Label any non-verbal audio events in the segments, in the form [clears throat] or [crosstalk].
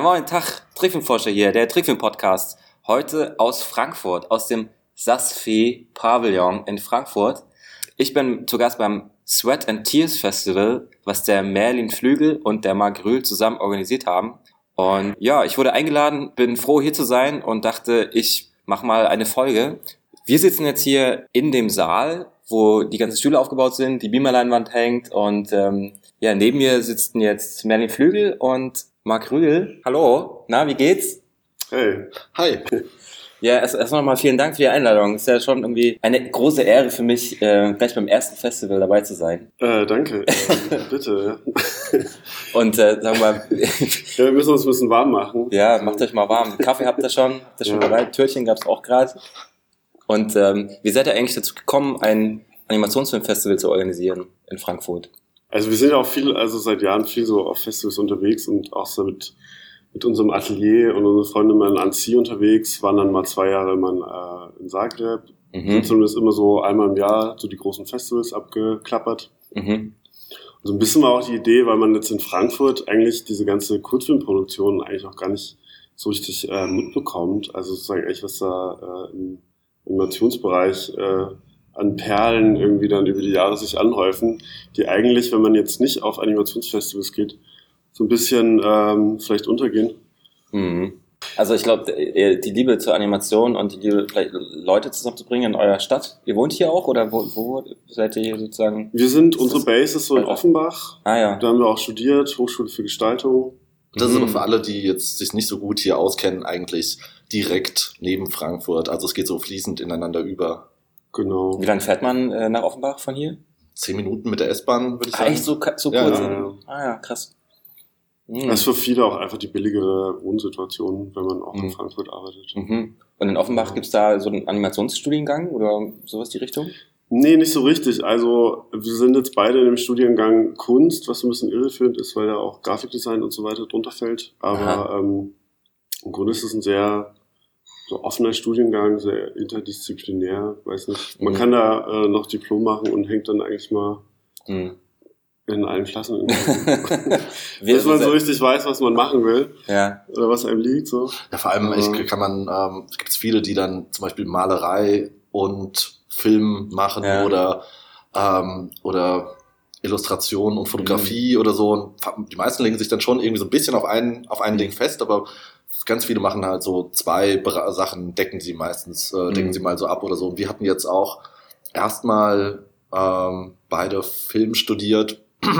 Ja, moin, Tag, Trickfilmforscher hier, der Trickfilm-Podcast. Heute aus Frankfurt, aus dem Sasfee Pavillon in Frankfurt. Ich bin zu Gast beim Sweat and Tears Festival, was der Merlin Flügel und der Marc Rühl zusammen organisiert haben. Und ja, ich wurde eingeladen, bin froh hier zu sein und dachte, ich mach mal eine Folge. Wir sitzen jetzt hier in dem Saal, wo die ganzen Stühle aufgebaut sind, die Beamerleinwand hängt und ähm, ja, neben mir sitzen jetzt Merlin Flügel und Marc Rühl. Hallo, na, wie geht's? Hey. Hi. [laughs] Ja, erst, erst nochmal vielen Dank für die Einladung. Ist ja schon irgendwie eine große Ehre für mich, äh, gleich beim ersten Festival dabei zu sein. Äh, danke. [laughs] Bitte. [laughs] Und äh, sagen wir mal, ja, wir müssen uns ein bisschen warm machen. ja, macht euch mal warm. Kaffee habt ihr schon, habt ihr schon Ja. bereit, Türchen gab's auch gerade. Und ähm, wie seid ihr eigentlich dazu gekommen, ein Animationsfilmfestival zu organisieren in Frankfurt? Also wir sind ja auch viel, also seit Jahren viel so auf Festivals unterwegs und auch so mit, mit unserem Atelier und unsere Freunde mal in Annecy unterwegs, waren dann mal zwei Jahre mal äh, in Zagreb. Mhm. Sind zumindest immer so einmal im Jahr so die großen Festivals abgeklappert. Mhm. Und so ein bisschen war auch die Idee, weil man jetzt in Frankfurt eigentlich diese ganze Kurzfilmproduktion eigentlich auch gar nicht so richtig äh, mitbekommt. Also sozusagen echt, was da äh, im Animationsbereich äh, an Perlen irgendwie dann über die Jahre sich anhäufen, die eigentlich, wenn man jetzt nicht auf Animationsfestivals geht, so ein bisschen ähm, vielleicht untergehen. Mhm. Also ich glaube, die Liebe zur Animation und die Liebe, vielleicht Leute zusammenzubringen in eurer Stadt. Ihr wohnt hier auch oder wo, wo seid ihr hier sozusagen? Wir sind, unsere Base ist so in Offenbach. Ah ja. Da haben wir auch studiert, Hochschule für Gestaltung. Das ist Mhm. aber für alle, die jetzt sich nicht so gut hier auskennen, eigentlich direkt neben Frankfurt. Also es geht so fließend ineinander über. Genau. Wie lange fährt man äh, nach Offenbach von hier? Zehn Minuten mit der S-Bahn, würde ich Ah, sagen. echt so, so Ja, kurz? ja, ja. Ah ja, krass. Mhm. Das ist für viele auch einfach die billigere Wohnsituation, wenn man auch in Mhm. Frankfurt arbeitet. Mhm. Und in Offenbach gibt's da so einen Animationsstudiengang oder sowas die Richtung? Nee, nicht so richtig. Also wir sind jetzt beide in dem Studiengang Kunst, was so ein bisschen irreführend ist, weil da auch Grafikdesign und so weiter drunter fällt. Aber Aha. ähm, im Grunde ist es ein sehr so offener Studiengang, sehr interdisziplinär, weiß nicht. Man Mhm. kann da äh, noch Diplom machen und hängt dann eigentlich mal Mhm. in allen Klassen. [laughs] Bis man so richtig weiß, was man machen will ja. oder was einem liegt. So. Ja, vor allem ich, kann man, ähm, gibt es viele, die dann zum Beispiel Malerei und Film machen Ja. oder, ähm, oder Illustration und Fotografie Mhm. oder so. Und die meisten legen sich dann schon irgendwie so ein bisschen auf ein, auf ein Ding fest, aber ganz viele machen halt so zwei Sachen, decken sie meistens, äh, decken Mhm. sie mal so ab oder so. Und wir hatten jetzt auch erstmal ähm, beide Film studiert, [clears throat]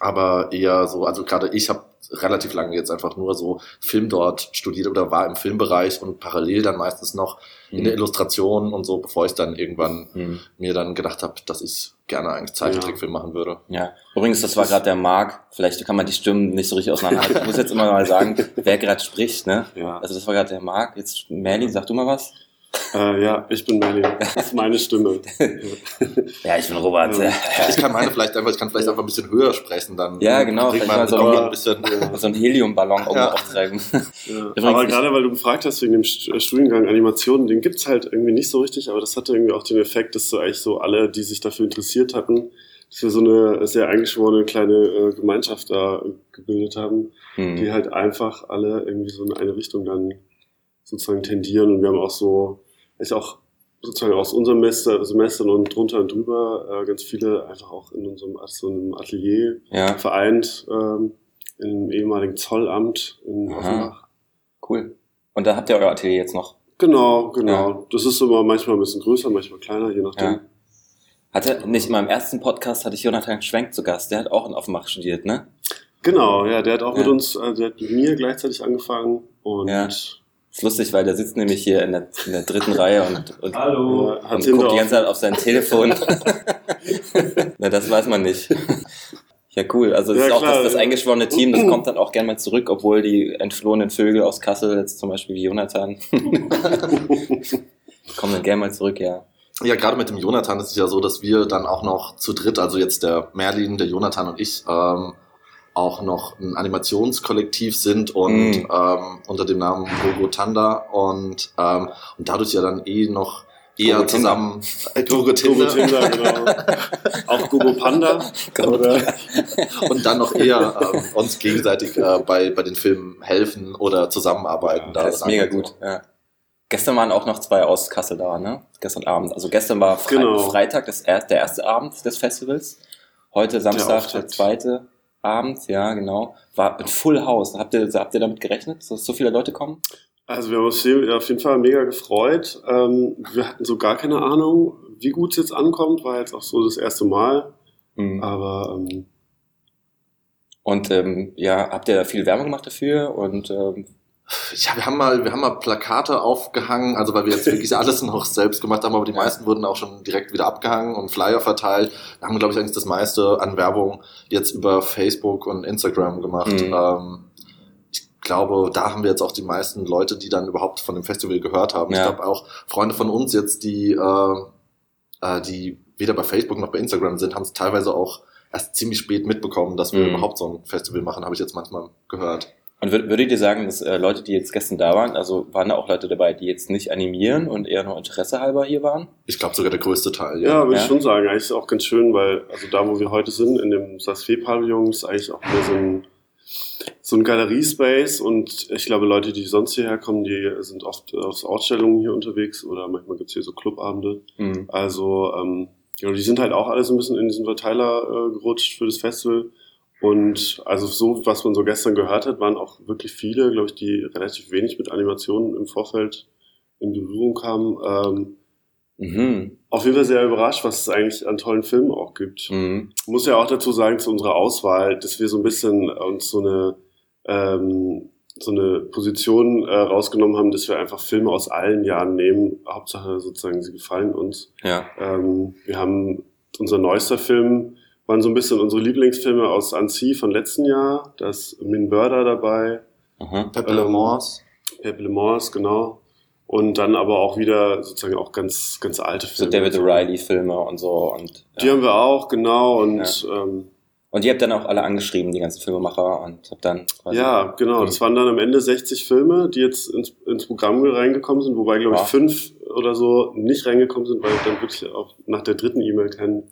aber eher so, also gerade ich habe relativ lange jetzt einfach nur so Film dort studiert oder war im Filmbereich und parallel dann meistens noch in der Illustration und so, bevor ich dann irgendwann Mhm. mir dann gedacht habe, dass ich gerne eigentlich Zeichentrickfilm machen würde. Ja, übrigens, das war gerade der Marc. Vielleicht kann man die Stimmen nicht so richtig auseinanderhalten. Ich muss jetzt immer mal sagen, [laughs] wer gerade spricht, ne? Ja. Also das war gerade der Marc. Jetzt Merlin, sag du mal was. Äh, ja, ich bin Merlin. Das ist meine Stimme. [laughs] Ja, ich bin Robert. Ja. Ich kann meine vielleicht einfach, ich kann vielleicht einfach ein bisschen höher sprechen, dann Ja, genau, kriegt vielleicht man mal so auch ein- ein bisschen. [laughs] so ein Heliumballon oben Ja. auftreiben. Ja. [laughs] Aber gerade weil du gefragt hast wegen dem äh, Studiengang Animation, den gibt's halt irgendwie nicht so richtig, aber das hatte irgendwie auch den Effekt, dass so eigentlich so alle, die sich dafür interessiert hatten, dass wir so eine sehr eingeschworene kleine äh, Gemeinschaft da äh, gebildet haben, die Hm. halt einfach alle irgendwie so in eine Richtung dann sozusagen tendieren und wir haben auch so, ist auch sozusagen aus unserem Semester, Semestern und drunter und drüber äh, ganz viele einfach auch in unserem so einem Atelier Ja, vereint ähm, im ehemaligen Zollamt in Aha. Offenbach. cool. Und da habt ihr euer Atelier jetzt noch. Genau, genau. Das ist immer manchmal ein bisschen größer, manchmal kleiner, je nachdem. Ja. Hatte nicht in meinem ersten Podcast hatte ich Jonathan Schwenk zu Gast. Der hat auch in Offenbach studiert, ne? Genau, ja, der hat auch Ja. mit uns, äh, der hat mit mir gleichzeitig angefangen und Ja. Ist lustig, weil der sitzt nämlich hier in der, in der dritten Reihe und, und, [laughs] Hallo. und Hat guckt die ganze Zeit auf sein Telefon. [laughs] [laughs] Na, das weiß man nicht. Ja, cool. Also das Ja, ist auch klar. das, das eingeschworene Team, das kommt dann auch gern mal zurück, obwohl die entflohenen Vögel aus Kassel, jetzt zum Beispiel wie Jonathan, kommen dann gern mal zurück, ja. Ja, gerade mit dem Jonathan ist es ja so, dass wir dann auch noch zu dritt, also jetzt der Merlin, der Jonathan und ich, ähm, auch noch ein Animationskollektiv sind und Mhm. ähm, unter dem Namen Gogo Tanda und, ähm, und dadurch ja dann eh noch eher Gogo zusammen äh, Gogo Gogo Tinder Tinder, genau. [laughs] Auch Gogo Panda. Oder, und dann noch eher ähm, uns gegenseitig äh, bei, bei den Filmen helfen oder zusammenarbeiten. Das ist mega gut. Ja. Gestern waren auch noch zwei aus Kassel da, ne? Gestern Abend. Also gestern war Fre Genau. Freitag das er der erste Abend des Festivals. Heute Samstag der, Auftakt. zweite Abend, ja, genau. War ein Full House. Habt ihr, habt ihr damit gerechnet, dass so viele Leute kommen? also wir haben uns auf jeden Fall mega gefreut. Ähm, wir hatten so gar keine Ahnung, wie gut es jetzt ankommt. War jetzt auch so das erste Mal. Mhm. Aber ähm, Und ähm, ja, habt ihr da viel Werbung gemacht dafür? Und ähm, Ja, wir haben mal, wir haben mal Plakate aufgehangen, also weil wir jetzt wirklich [laughs] alles noch selbst gemacht haben, aber die meisten wurden auch schon direkt wieder abgehangen und Flyer verteilt. Wir haben, glaube ich, eigentlich das meiste an Werbung jetzt über Facebook und Instagram gemacht. Mhm. Ähm, ich glaube, da haben wir jetzt auch die meisten Leute, die dann überhaupt von dem Festival gehört haben. Ja. Ich glaube auch Freunde von uns jetzt, die, äh, äh, die weder bei Facebook noch bei Instagram sind, haben es teilweise auch erst ziemlich spät mitbekommen, dass wir Mhm. überhaupt so ein Festival machen, habe ich jetzt manchmal gehört. Und würd- würdet ihr sagen, dass äh, Leute, die jetzt gestern da waren, also waren da auch Leute dabei, die jetzt nicht animieren und eher nur Interesse halber hier waren? Ich glaube sogar der größte Teil. ja, würde Ja. ich schon sagen. Eigentlich ist es auch ganz schön, weil also da, wo wir heute sind, in dem Sasfee-Pavillon, ist eigentlich auch mehr so ein, so ein Galeriespace. Und ich glaube, Leute, die sonst hierher kommen, die sind oft aus Ausstellungen hier unterwegs oder manchmal gibt's hier so Clubabende. Mhm. Also, ähm, ja, die sind halt auch alle so ein bisschen in diesen Verteiler äh, gerutscht für das Festival. Und also so, was man so gestern gehört hat, waren auch wirklich viele, glaube ich, die relativ wenig mit Animationen im Vorfeld in Berührung kamen. Ähm, Mhm. auf jeden Fall sehr überrascht, was es eigentlich an tollen Filmen auch gibt. Mhm. Muss ja auch dazu sagen, zu unserer Auswahl, dass wir so ein bisschen uns so eine, ähm, so eine Position äh, rausgenommen haben, dass wir einfach Filme aus allen Jahren nehmen. Hauptsache sozusagen, sie gefallen uns. Ja. Ähm, wir haben unser neuester Film, waren so ein bisschen unsere Lieblingsfilme aus Annecy von letzten Jahr. Da ist Min Burda dabei, Mhm. Pepe Le Ähm, Mans. Pepe Le Mans, genau. Und dann aber auch wieder sozusagen auch ganz, ganz alte So Filme. David O'Reilly-Filme und so. Und, Die ja. haben wir auch, genau. Und ähm, und ihr habt dann auch alle angeschrieben, die ganzen Filmemacher, und habt dann quasi. ja, genau. Das waren dann am Ende 60 Filme, die jetzt ins, ins Programm reingekommen sind, wobei, glaube ich, Wow. fünf oder so nicht reingekommen sind, weil dann wirklich auch nach der dritten E-Mail kein,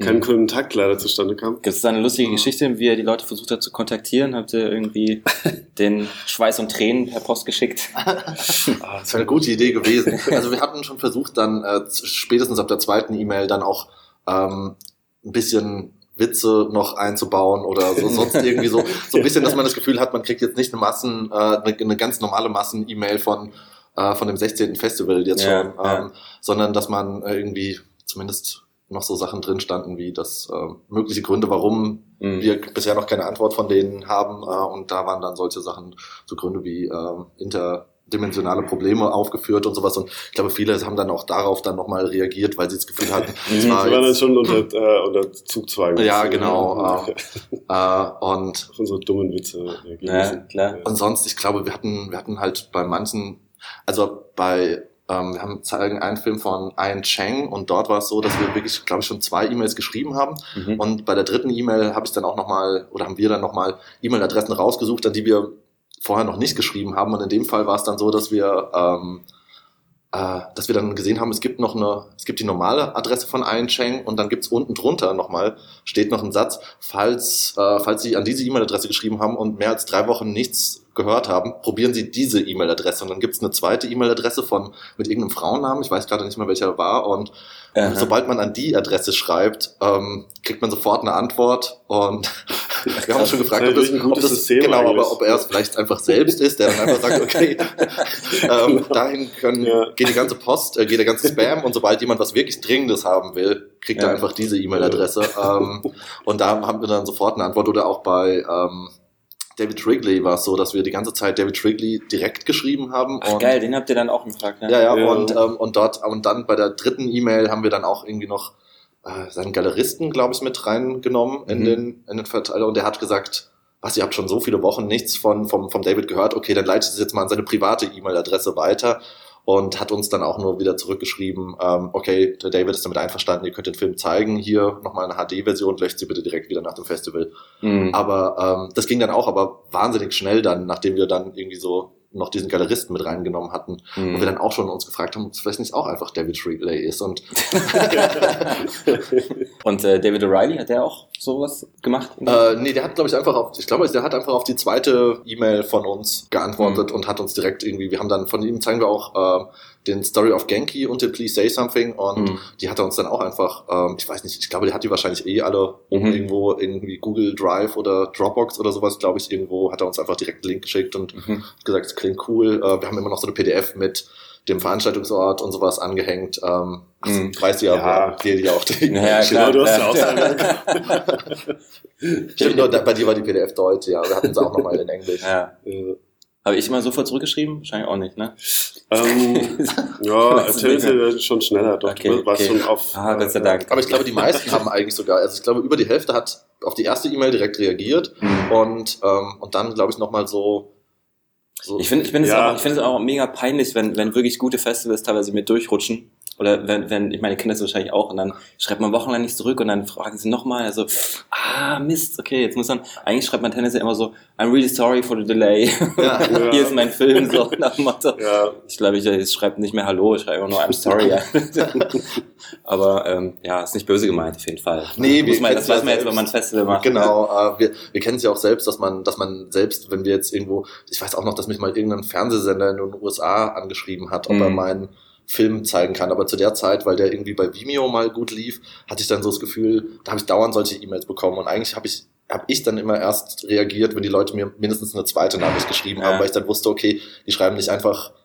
kein. Kontakt leider zustande kam. Gibt es da eine lustige Geschichte, wie ihr die Leute versucht habt zu kontaktieren? Habt ihr irgendwie [laughs] den Schweiß und Tränen per Post geschickt? [laughs] Ah, das wäre eine gute Idee gewesen. [laughs] Also wir hatten schon versucht, dann äh, spätestens ab der zweiten E-Mail dann auch ähm, ein bisschen Witze noch einzubauen oder so, sonst irgendwie so, so ein bisschen, dass man das Gefühl hat, man kriegt jetzt nicht eine Massen, äh, eine, eine ganz normale Massen-E-Mail von, äh, von dem 16. Festival jetzt Ja, schon, ähm, ja. sondern dass man äh, irgendwie zumindest noch so Sachen drin standen, wie das äh, mögliche Gründe, warum Mhm. wir bisher noch keine Antwort von denen haben. Äh, und da waren dann solche Sachen, so Gründe wie ähm, interdimensionale Probleme aufgeführt und sowas. Und ich glaube, viele haben dann auch darauf dann nochmal reagiert, weil sie das Gefühl hatten, es war Die waren dann schon unter, äh, unter Zugzwang. Ja, genau, Ja. äh, [laughs] und Auf unsere dummen Witze äh, Ja, klar. Und sonst, ich glaube, wir hatten, wir hatten halt bei manchen, also bei, ähm, wir haben zeigen einen Film von Ian Chang und dort war es so, dass wir wirklich, glaube ich, schon zwei E-Mails geschrieben haben. Mhm. Und bei der dritten E-Mail habe ich dann auch nochmal, oder haben wir dann nochmal E-Mail-Adressen rausgesucht, an die wir vorher noch nicht geschrieben haben. Und in dem Fall war es dann so, dass wir, ähm, äh, dass wir dann gesehen haben, es gibt noch eine, es gibt die normale Adresse von Ian Chang und dann gibt's unten drunter nochmal, steht noch ein Satz, falls, äh, falls Sie an diese E-Mail-Adresse geschrieben haben und mehr als drei Wochen nichts gehört haben, probieren Sie diese E-Mail-Adresse. Und dann gibt's eine zweite E-Mail-Adresse von mit irgendeinem Frauennamen, ich weiß gerade nicht mehr welcher war. Und Aha. sobald man an die Adresse schreibt, ähm, kriegt man sofort eine Antwort. Und wir haben uns schon gefragt, ob das, ein gutes ob das System genau, aber ob er es vielleicht einfach selbst ist, der dann einfach sagt, okay, [laughs] ähm, dahin können, Ja. geht die ganze Post, äh, geht der ganze Spam und sobald jemand was wirklich Dringendes haben will, kriegt Ja. er einfach diese E-Mail-Adresse. ähm, und da haben wir dann sofort eine Antwort. Oder auch bei ähm, David Wrigley war es so, dass wir die ganze Zeit David Wrigley direkt geschrieben haben. Ach, und geil, den habt ihr dann auch gefragt, ne? ja, ja, Ja. und, ähm, und dort, und dann bei der dritten E-Mail haben wir dann auch irgendwie noch äh, seinen Galeristen, glaube ich, mit reingenommen in Mhm. den, in den Verteiler und der hat gesagt, was, ihr habt schon so viele Wochen nichts von, vom, vom David gehört, okay, dann leitet es jetzt mal an seine private E-Mail-Adresse weiter und hat uns dann auch nur wieder zurückgeschrieben, ähm, okay, der David ist damit einverstanden, ihr könnt den Film zeigen, hier nochmal eine HD-Version, löscht sie bitte direkt wieder nach dem Festival. Mhm. Aber ähm, das ging dann auch aber wahnsinnig schnell dann, nachdem wir dann irgendwie so noch diesen Galeristen mit reingenommen hatten, Mhm. wo wir dann auch schon uns gefragt haben, ob es vielleicht nicht auch einfach David Ridley ist. Und [laughs] Und äh, David O'Reilly, hat der auch sowas gemacht? äh, nee, der hat, glaube ich, einfach auf, ich glaube, der hat einfach auf die zweite E-Mail von uns geantwortet und hat uns direkt irgendwie, wir haben dann von ihm zeigen wir auch äh, den Story of Genki und den Please Say Something und Mhm. die hat er uns dann auch einfach, ähm, ich weiß nicht, ich glaube, der hat die wahrscheinlich eh alle oben Mhm. irgendwo irgendwie Google Drive oder Dropbox oder sowas, glaube ich, irgendwo hat er uns einfach direkt einen Link geschickt und Mhm. gesagt, es klingt cool. Äh, wir haben immer noch so eine PDF mit dem Veranstaltungsort und sowas angehängt. Ähm, Mhm. Weißt du ja, Ja. dir die auch die Ja, Genau, klar. du hast ja auch [laughs] ja. Stimmt, bei dir war die PDF Deutsch, ja. Wir hatten sie auch nochmal in Englisch. ja. Ja. Habe ich mal sofort zurückgeschrieben? Wahrscheinlich auch nicht, ne? Ähm, [laughs] [laughs] ja, tendenziell schon schneller. Doch, Okay, du warst okay. schon auf. Ah, Gott sei Dank. Aber ich glaube, die meisten [laughs] haben eigentlich sogar, also ich glaube, über die Hälfte hat auf die erste E-Mail direkt reagiert Mhm. und, ähm, und dann, glaube ich, nochmal so, so. Ich finde ich finde Ja. es auch, ich finde es auch mega peinlich, wenn, wenn wirklich gute Festivals teilweise mir durchrutschen. Oder wenn, wenn, ich meine, Kinder das wahrscheinlich auch, und dann schreibt man wochenlang nicht zurück und dann fragen sie nochmal, also, ah, Mist, okay, jetzt muss man, eigentlich schreibt man tendenziell immer so, I'm really sorry for the delay. Ja. Ja. [laughs] Hier ist mein Film, so nach dem Motto. Ja, Ich glaube, ich, ich schreibe nicht mehr Hallo, ich schreibe immer nur I'm sorry. Ja. [laughs] Aber ähm, ja, ist nicht böse gemeint, auf jeden Fall. Nee, muss man, das ja weiß man jetzt, wenn man ein Festival macht. Genau, äh, wir, wir kennen es ja auch selbst, dass man, dass man selbst, wenn wir jetzt irgendwo, ich weiß auch noch, dass mich mal irgendein Fernsehsender in den USA angeschrieben hat, ob Mhm. er meinen Film zeigen kann. Aber zu der Zeit, weil der irgendwie bei Vimeo mal gut lief, hatte ich dann so das Gefühl, da habe ich dauernd solche E-Mails bekommen. Und eigentlich habe ich habe ich dann immer erst reagiert, wenn die Leute mir mindestens eine zweite Nachricht geschrieben Ja. haben, weil ich dann wusste, okay, die schreiben nicht einfach Ja.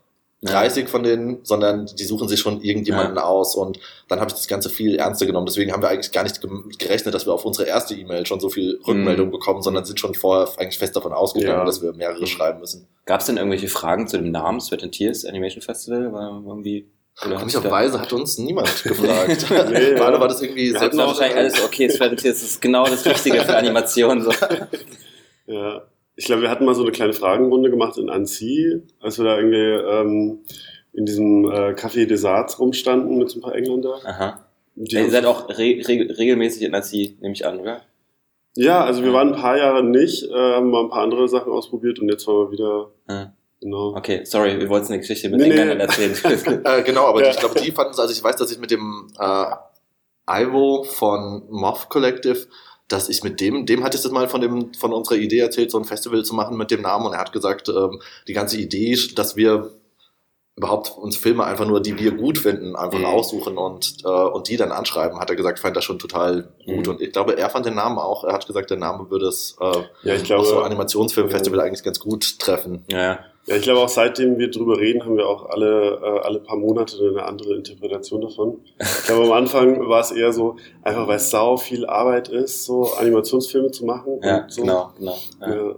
30 von denen, sondern die suchen sich schon irgendjemanden aus und dann habe ich das Ganze viel ernster genommen. Deswegen haben wir eigentlich gar nicht gerechnet, dass wir auf unsere erste E-Mail schon so viel Rückmeldung Mhm. bekommen, sondern sind schon vorher eigentlich fest davon ausgegangen, Ja. dass wir mehrere Mhm. schreiben müssen. Gab es denn irgendwelche Fragen zu dem Namen Sweat and Tears Animation Festival? War irgendwie. Komischerweise hat uns niemand [laughs] gefragt. Nee, [laughs] alle ja. war das irgendwie Wir auch- wahrscheinlich alles okay, Sweat and Tears ist genau das Richtige für Animation. So. [laughs] ja. Ich glaube, wir hatten mal so eine kleine Fragenrunde gemacht in Annecy, als wir da irgendwie ähm, in diesem äh, Café des Arts rumstanden mit so ein paar Engländer. Aha. Die Ihr seid auch re re regelmäßig in Nazi, nehme ich an, oder? ja, also wir waren ein paar Jahre nicht, äh, haben mal ein paar andere Sachen ausprobiert und jetzt waren wir wieder, Ja. genau. Okay, sorry, wir wollten eine Geschichte mit Nee, nee. Engländern erzählen. [laughs] [laughs] Äh, genau, aber Ja. ich glaube, die fanden es, also ich weiß, dass ich mit dem äh, Ivo von Moth Collective, dass ich mit dem, dem hatte ich das mal von dem, von unserer Idee erzählt, so ein Festival zu machen mit dem Namen und er hat gesagt, ähm, die ganze Idee, dass wir überhaupt uns Filme einfach nur, die wir gut finden, einfach Mhm. aussuchen und, äh, und die dann anschreiben, hat er gesagt, fand das schon total gut. Mhm. Und ich glaube, er fand den Namen auch. Er hat gesagt, der Name würde es äh, Ja, ich auch glaube, so Animationsfilmfestival eigentlich ganz gut treffen. ja, ja. ich glaube auch seitdem wir drüber reden, haben wir auch alle, äh, alle paar Monate eine andere Interpretation davon. Ich glaube, am Anfang war es eher so, einfach weil es sau viel Arbeit ist, so Animationsfilme zu machen. ja so. genau, genau. Ja. Ja.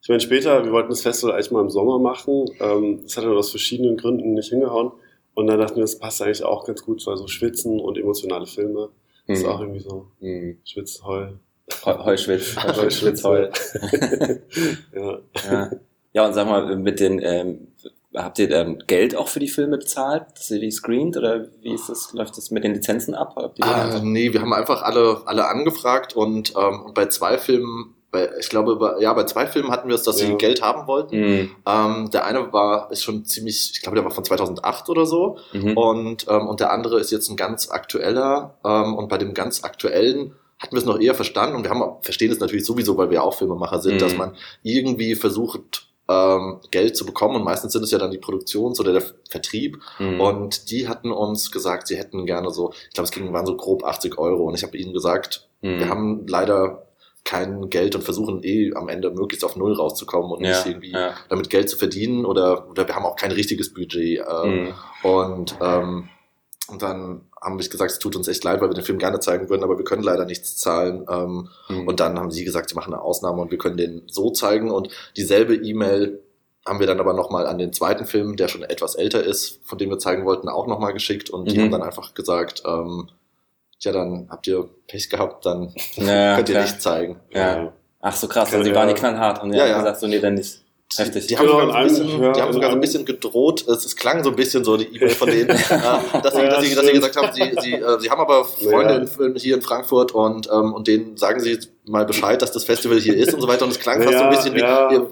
Ich meine, später, wir wollten das Festival eigentlich mal im Sommer machen. Ähm, das hat dann aus verschiedenen Gründen nicht hingehauen. Und dann dachten wir, das passt eigentlich auch ganz gut, so also Schwitzen und emotionale Filme. Das ist auch Mhm. irgendwie so Mhm. Schwitz, Heul. Heu- Heuschwitz, [laughs] Heuschwitz, Heuschwitz, Heul. ja. [laughs] Ja. [laughs] ja, und sag mal, mit den, ähm, habt ihr ähm, Geld auch für die Filme bezahlt, dass ihr die screent oder wie ist das, läuft das mit den Lizenzen ab? Ah, nee, wir haben einfach alle, alle angefragt und, ähm, und bei zwei Filmen, bei, ich glaube, bei, ja, bei zwei Filmen hatten wir es, dass sie Ja. Geld haben wollten. Mhm. Ähm, der eine war, ist schon ziemlich, ich glaube, der war von 2008 oder so. Mhm. Und, ähm, und der andere ist jetzt ein ganz aktueller. Ähm, und bei dem ganz aktuellen hatten wir es noch eher verstanden. Und wir haben, verstehen es natürlich sowieso, weil wir auch Filmemacher sind, Mhm. dass man irgendwie versucht, ähm, Geld zu bekommen. Und meistens sind es ja dann die Produktions- oder der Vertrieb. Mhm. Und die hatten uns gesagt, sie hätten gerne so, ich glaube, es ging, waren so grob 80 Euro. Und ich habe ihnen gesagt, Mhm. wir haben leider kein Geld und versuchen eh am Ende möglichst auf Null rauszukommen und ja, nicht irgendwie ja. damit Geld zu verdienen oder, oder wir haben auch kein richtiges Budget. Äh, Mhm. Und, ähm, und dann haben wir gesagt, es tut uns echt leid, weil wir den Film gerne zeigen würden, aber wir können leider nichts zahlen. Ähm, Mhm. und dann haben sie gesagt, sie machen eine Ausnahme und wir können den so zeigen. Und dieselbe E-Mail haben wir dann aber nochmal an den zweiten Film, der schon etwas älter ist, von dem wir zeigen wollten, auch nochmal geschickt. Und die Mhm. haben dann einfach gesagt, ähm, ja, dann habt ihr Pech gehabt, dann Ja, [laughs] könnt ihr klar. nicht zeigen. Ja. Ach so krass, also die waren die knallhart und die Ja, haben ja. gesagt, so nee, dann nicht. Heftig. Die haben, Genau, sogar, so ein in bisschen, die haben sogar so ein einem- bisschen gedroht, es, es klang so ein bisschen so, die E-Mail von denen, [laughs] äh, dass, sie, Ja, dass, sie, dass sie gesagt haben, sie, sie, äh, sie haben aber Freunde Ja. in, hier in Frankfurt und, ähm, und denen sagen sie, mal Bescheid, dass das Festival hier ist und so weiter. Und es klang fast so ein bisschen wie,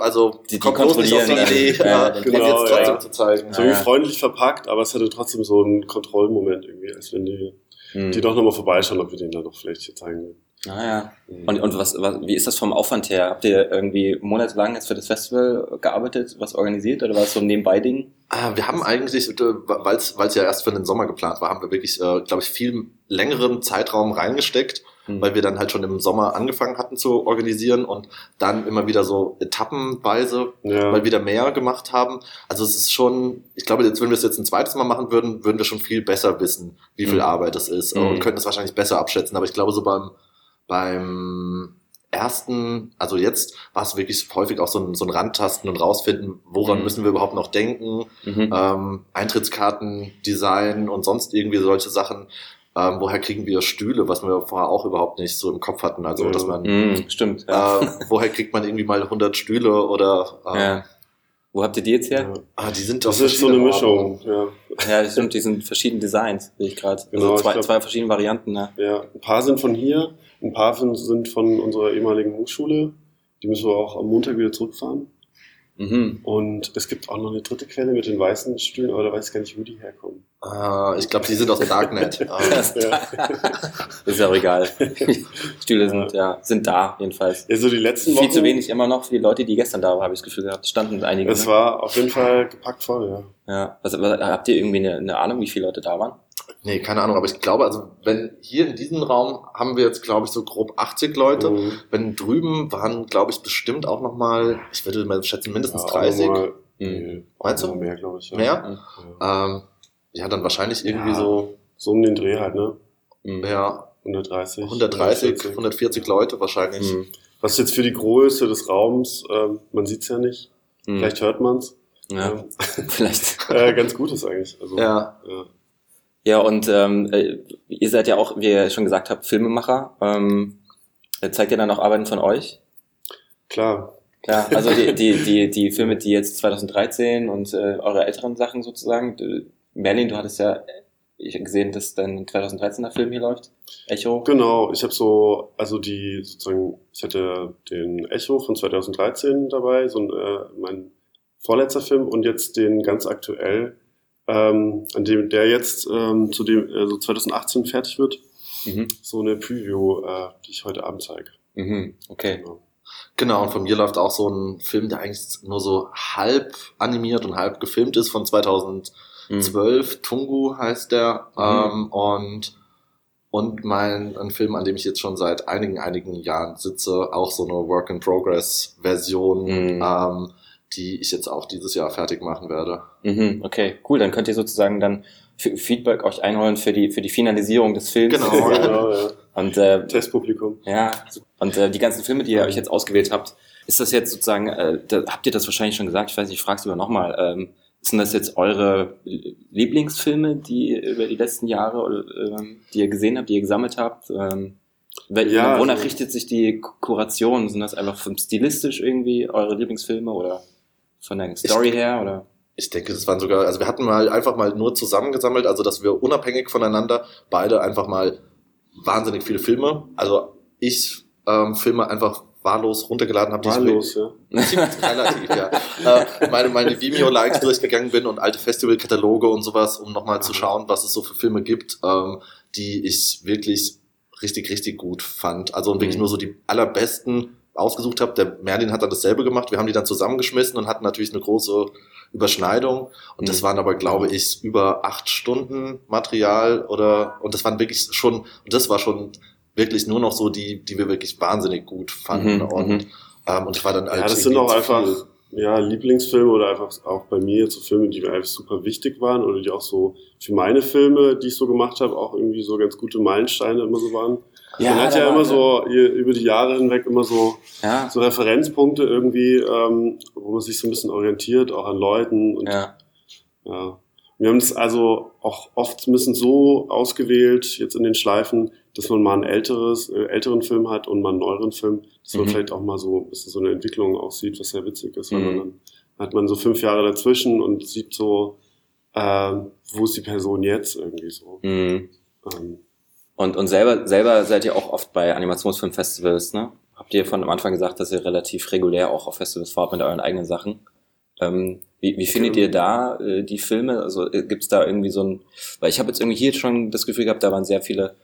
also Die- die kommt bloß nicht auf die Idee. Ja, äh, genau, das jetzt trotzdem ja. zu zeigen. So ja. freundlich verpackt, aber es hatte trotzdem so einen Kontrollmoment irgendwie, als wenn die, Hm. die doch nochmal vorbeischauen, ob wir den dann noch vielleicht hier zeigen würden. Naja. Und, und was, was, wie ist das vom Aufwand her? Habt ihr irgendwie monatelang jetzt für das Festival gearbeitet, was organisiert oder war es so ein Nebenbei-Ding? Ah, Wir haben eigentlich, weil es ja erst für den Sommer geplant war, haben wir wirklich, äh, glaube ich, viel längeren Zeitraum reingesteckt, Hm. weil wir dann halt schon im Sommer angefangen hatten zu organisieren und dann immer wieder so etappenweise Ja. mal wieder mehr gemacht haben. Also es ist schon, ich glaube, jetzt, wenn wir es jetzt ein zweites Mal machen würden, würden wir schon viel besser wissen, wie viel Mhm. Arbeit es ist Mhm. und könnten es wahrscheinlich besser abschätzen. Aber ich glaube, so beim, beim ersten, also jetzt war es wirklich häufig auch so ein, so ein Randtasten und rausfinden, woran Mhm. müssen wir überhaupt noch denken, Mhm. ähm, Eintrittskarten, Design und sonst irgendwie solche Sachen. Ähm, woher kriegen wir Stühle, was wir vorher auch überhaupt nicht so im Kopf hatten. Also, dass man, Hm, stimmt. Ja. äh, woher kriegt man irgendwie mal 100 Stühle oder, äh, ja. Wo habt ihr die jetzt her? Ja. ah, die sind Das aus ist so eine Mischung, ja. Ja, das stimmt, die sind verschiedene Designs, sehe ich gerade. Genau, also ich zwei, glaub- zwei verschiedene Varianten, ne? Ja, ein paar sind von hier, ein paar von- sind von unserer ehemaligen Hochschule. Die müssen wir auch am Montag wieder zurückfahren. Mhm. Und es gibt auch noch eine dritte Quelle mit den weißen Stühlen, aber da weiß ich gar nicht, wo die herkommen. Äh, ich glaube, die sind aus dem Darknet. [laughs] Das, Ja. ist ja auch egal. [laughs] Stühle sind, ja, sind da, jedenfalls. Ja, so die letzten Viel Wochen. zu wenig immer noch für die Leute, die gestern da waren, habe ich das Gefühl gehabt. Standen einige. Es ne? war auf jeden Fall gepackt voll, ja. Ja. Was, was, habt ihr irgendwie eine, eine Ahnung, wie viele Leute da waren? Nee, keine Ahnung, aber ich glaube, also wenn hier in diesem Raum haben wir jetzt, glaube ich, so grob 80 Leute. Mhm. Wenn drüben waren, glaube ich, bestimmt auch noch mal, ich würde mal schätzen, mindestens Ja, 30. aber Mal, Mhm. Meinst du? Mehr, glaube ich. Ja. Mehr? Ja. Ähm, ja, dann wahrscheinlich irgendwie Ja. so So um den Dreh halt, ne? Mhm. ja, 130. 130, 140. 140 Leute wahrscheinlich. Mhm. Was jetzt für die Größe des Raums, ähm, man sieht's ja nicht, Mhm. vielleicht hört man's, Ja, ähm, [laughs] vielleicht. [laughs] äh, ganz gut ist eigentlich. Also, Ja, ja. Ja, und ähm, äh, ihr seid ja auch, wie ihr schon gesagt habt, Filmemacher. Ähm, zeigt ihr dann auch Arbeiten von euch? Klar. Klar, also die, die, die, die Filme, die jetzt 2013 und äh, eure älteren Sachen sozusagen. Merlin, du hattest ja ich gesehen, dass dein 2013er Film hier läuft. Echo. Genau, ich habe so, also die sozusagen, ich hatte den Echo von 2013 dabei, so ein, äh, mein vorletzter Film und jetzt den ganz aktuell, ähm, an dem der jetzt ähm, zu dem also 2018 fertig wird, Mhm. so eine Preview, äh, die ich heute Abend zeige. Mhm. Okay. Genau. genau. Und von mir läuft auch so ein Film, der eigentlich nur so halb animiert und halb gefilmt ist, von 2012. Mhm. Tungu heißt der. Mhm. Ähm, und und mein ein Film, an dem ich jetzt schon seit einigen, einigen Jahren sitze, auch so eine Work-in-Progress-Version, Mhm. ähm, die ich jetzt auch dieses Jahr fertig machen werde. Mhm. Okay, cool. Dann könnt ihr sozusagen dann Feedback euch einholen für die, für die Finalisierung des Films. Genau. [laughs] genau, ja. Und äh, Testpublikum. Ja, und äh, die ganzen Filme, die ihr euch jetzt ausgewählt habt, ist das jetzt sozusagen, äh, da, habt ihr das wahrscheinlich schon gesagt, ich weiß nicht, ich frage es lieber nochmal, ähm, sind das jetzt eure Lieblingsfilme, die über die letzten Jahre, oder, ähm, die ihr gesehen habt, die ihr gesammelt habt? Ähm, wel- Ja, wonach also- richtet sich die Kuration? Sind das einfach vom stilistisch irgendwie eure Lieblingsfilme oder von der Story her? Oder? Ich denke, das waren sogar, also wir hatten mal einfach mal nur zusammengesammelt, also dass wir unabhängig voneinander beide einfach mal wahnsinnig viele Filme, also ich ähm, Filme einfach wahllos runtergeladen habe, die ich Wahllos, ja. [laughs] Relativ, ja. Äh, meine, meine Vimeo-Likes durchgegangen bin und alte Festivalkataloge und sowas, um nochmal zu schauen, was es so für Filme gibt, ähm, die ich wirklich richtig, richtig gut fand. Also und wirklich Mhm. nur so die allerbesten ausgesucht habe. Der Merlin hat dann dasselbe gemacht. Wir haben die dann zusammengeschmissen und hatten natürlich eine große Überschneidung. Und das Mhm. waren aber, glaube ich, über acht Stunden Material oder, und das waren wirklich schon, und das war schon wirklich nur noch so die, die wir wirklich wahnsinnig gut fanden. Mhm, und, mhm. ähm, und ich war dann Ja, das sind auch einfach ja, Lieblingsfilme oder einfach auch bei mir jetzt so Filme, die mir einfach super wichtig waren oder die auch so für meine Filme, die ich so gemacht habe, auch irgendwie so ganz gute Meilensteine immer so waren. Man hat ja immer so über die Jahre hinweg immer so, Ja, so Referenzpunkte irgendwie, ähm, wo man sich so ein bisschen orientiert, auch an Leuten und ja. ja. Wir haben es also auch oft ein bisschen so ausgewählt, jetzt in den Schleifen, dass man mal ein älteres, äh, älteren Film hat und mal einen neueren Film, dass man Mhm. vielleicht auch mal so ein bisschen so eine Entwicklung aussieht, was sehr witzig ist, weil Mhm. man dann hat man so fünf Jahre dazwischen und sieht so, ähm, wo ist die Person jetzt irgendwie so. Mhm. Ähm, Und, und selber, selber seid ihr auch oft bei Animationsfilmfestivals, ne? habt ihr von am Anfang gesagt, dass ihr relativ regulär auch auf Festivals fahrt mit euren eigenen Sachen. Ähm, wie, wie findet ihr da äh, die Filme? Also äh, gibt's da irgendwie so ein, weil ich habe jetzt irgendwie hier schon das Gefühl gehabt, da waren sehr viele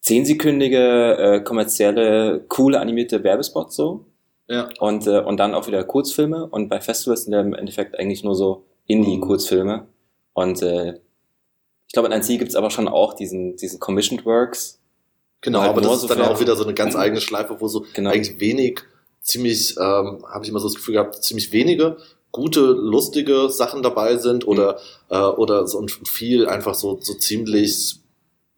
zehnsekündige, äh, kommerzielle, coole animierte Werbespots so. Ja. Und, äh, und dann auch wieder Kurzfilme. Und bei Festivals sind ja im Endeffekt eigentlich nur so Indie-Kurzfilme. Und äh, ich glaube, in NC gibt's aber schon auch diesen, diesen Commissioned Works. Genau, Halt aber nur das so ist dann auch wieder so eine ganz eigene Schleife, wo so Genau. eigentlich wenig, ziemlich, ähm, habe ich immer so das Gefühl gehabt, ziemlich wenige gute, lustige Sachen dabei sind oder, äh, oder so und viel einfach so, so ziemlich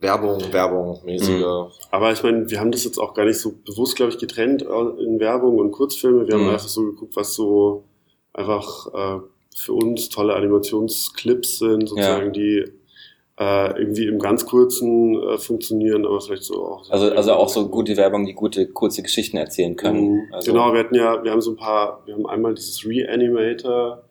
Werbung, Werbung mäßige. Aber ich meine, wir haben das jetzt auch gar nicht so bewusst, glaube ich, getrennt äh, in Werbung und Kurzfilme. Wir Mhm. haben einfach so geguckt, was so einfach äh, für uns tolle Animationsclips sind, sozusagen, die äh, irgendwie im ganz kurzen äh, funktionieren, aber vielleicht so auch. Also, also auch so gute Werbung, die gute, kurze Geschichten erzählen können. Mhm. Also, Genau, wir hatten ja, wir haben so ein paar, wir haben einmal dieses Reanimator,